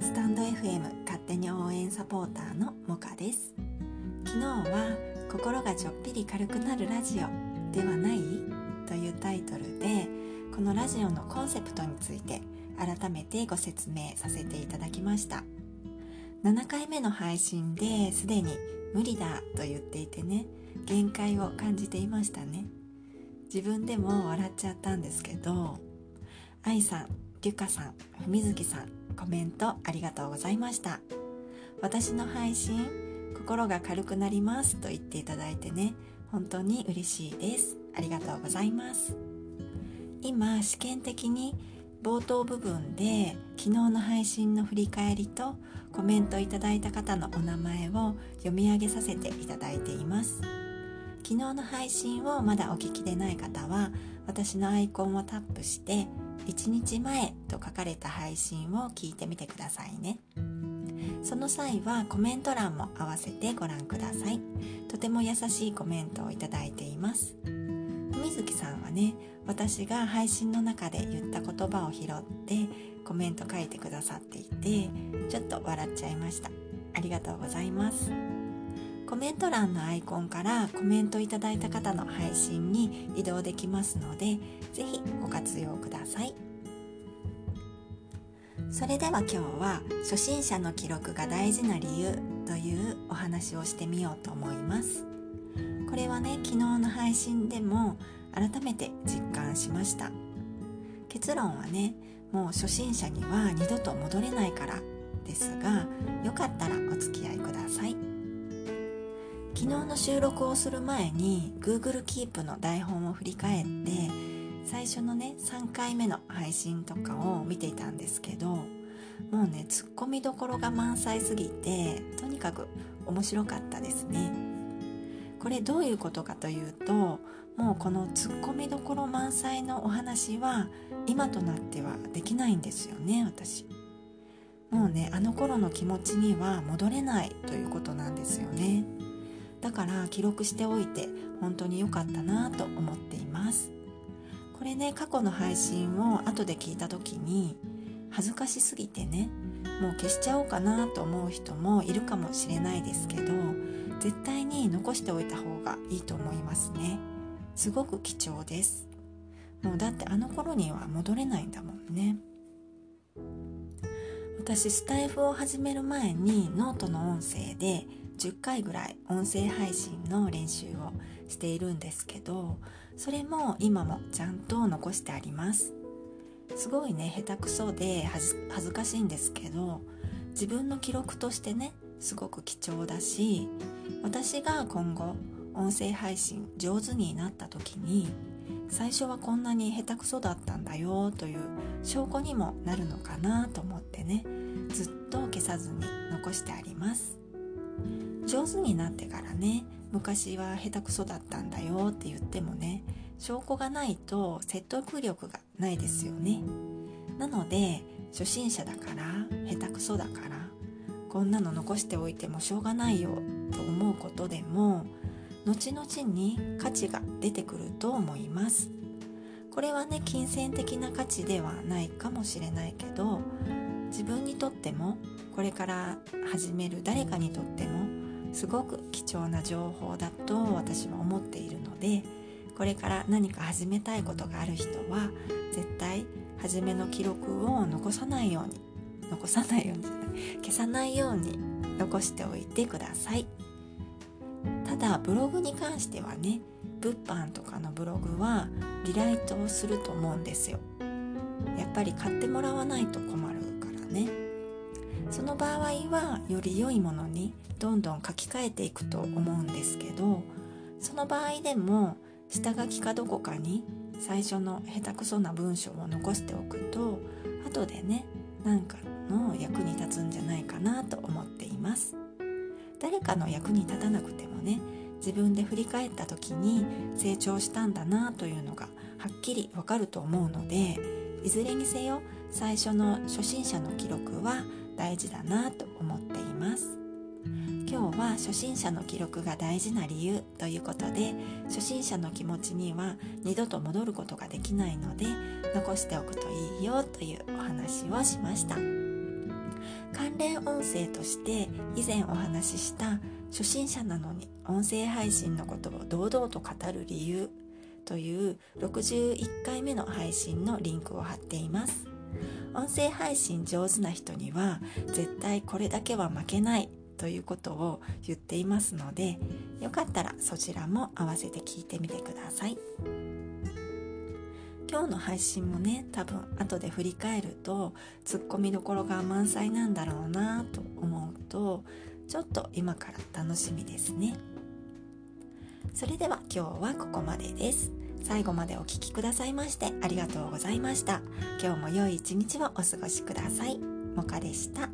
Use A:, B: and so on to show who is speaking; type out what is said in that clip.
A: スタンド FM 勝手に応援サポーターのモカです。昨日は心がちょっぴり軽くなるラジオではない？というタイトルでこのラジオのコンセプトについて改めてご説明させていただきました。7回目の配信ですでに無理だと言っていてね限界を感じていましたね。自分でも笑っちゃったんですけど愛さん、りゅかさん、ふみずきさんコメントありがとうございました。私の配信心が軽くなります。と言っていただいてね本当に嬉しいです。ありがとうございます。今試験的に冒頭部分で昨日の配信の振り返りとコメントいただいた方のお名前を読み上げさせていただいています。昨日の配信をまだお聞きでない方は私のアイコンをタップして1日前と書かれた配信を聞いてみてくださいね。その際はコメント欄も合わせてご覧ください。とても優しいコメントをいただいています。水木さんはね私が配信の中で言った言葉を拾ってコメント書いてくださっていてちょっと笑っちゃいました。ありがとうございます。コメント欄のアイコンからコメントいただいた方の配信に移動できますので是非ご活用ください。それでは今日は初心者の記録が大事な理由というお話をしてみようと思います。これはね昨日の配信でも改めて実感しました。結論はねもう初心者には二度と戻れないからですがよかったらお付き合いください。昨日の収録をする前に Google Keep の台本を振り返って最初のね3回目の配信とかを見ていたんですけどもうねツッコミどころが満載すぎてとにかく面白かったですね。これどういうことかというともうこのツッコミどころ満載のお話は今となってはできないんですよね私。もうねあの頃の気持ちには戻れないということなんですよね。だから記録しておいて本当に良かったなと思っています。これね過去の配信を後で聞いた時に恥ずかしすぎてねもう消しちゃおうかなと思う人もいるかもしれないですけど絶対に残しておいた方がいいと思いますね。すごく貴重です。もうだってあの頃には戻れないんだもんね。私スタイフを始める前にノートの音声で10回ぐらい音声配信の練習をしているんですけどそれも今もちゃんと残してあります。すごいね下手くそで恥ずかしいんですけど自分の記録としてねすごく貴重だし私が今後音声配信上手になった時に最初はこんなに下手くそだったんだよという証拠にもなるのかなと思ってねずっと消さずに残してあります。上手になってからね昔は下手くそだったんだよって言ってもね証拠がないと説得力がないですよね。なので初心者だから下手くそだからこんなの残しておいてもしょうがないよと思うことでも後々に価値が出てくると思います。これはね金銭的な価値ではないかもしれないけど自分にとってもこれから始める誰かにとってもすごく貴重な情報だと私は思っているのでこれから何か始めたいことがある人は絶対初めの記録を残さないように残さないようにじゃない消さないように残しておいてください。ただブログに関してはね物販とかのブログはリライトをすると思うんですよ。やっぱり買ってもらわないと困るからね。場合はより良いものにどんどん書き換えていくと思うんですけどその場合でも下書きかどこかに最初の下手くそな文章を残しておくと後でね何かの役に立つんじゃないかなと思っています。誰かの役に立たなくてもね自分で振り返った時に成長したんだなというのがはっきりわかると思うのでいずれにせよ最初の初心者の記録は大事だなと思っています。今日は初心者の記録が大事な理由ということで初心者の気持ちには二度と戻ることができないので残しておくといいよというお話をしました。関連音声として以前お話しした初心者なのに音声配信のことを堂々と語る理由という61回目の配信のリンクを貼っています。音声配信上手な人には絶対これだけは負けないということを言っていますのでよかったらそちらも合わせて聞いてみてください。今日の配信もね多分後で振り返るとツッコミどころが満載なんだろうなと思うとちょっと今から楽しみですね。それでは今日はここまでです。最後までお聴きくださいましてありがとうございました。今日も良い一日をお過ごしください。もかでした。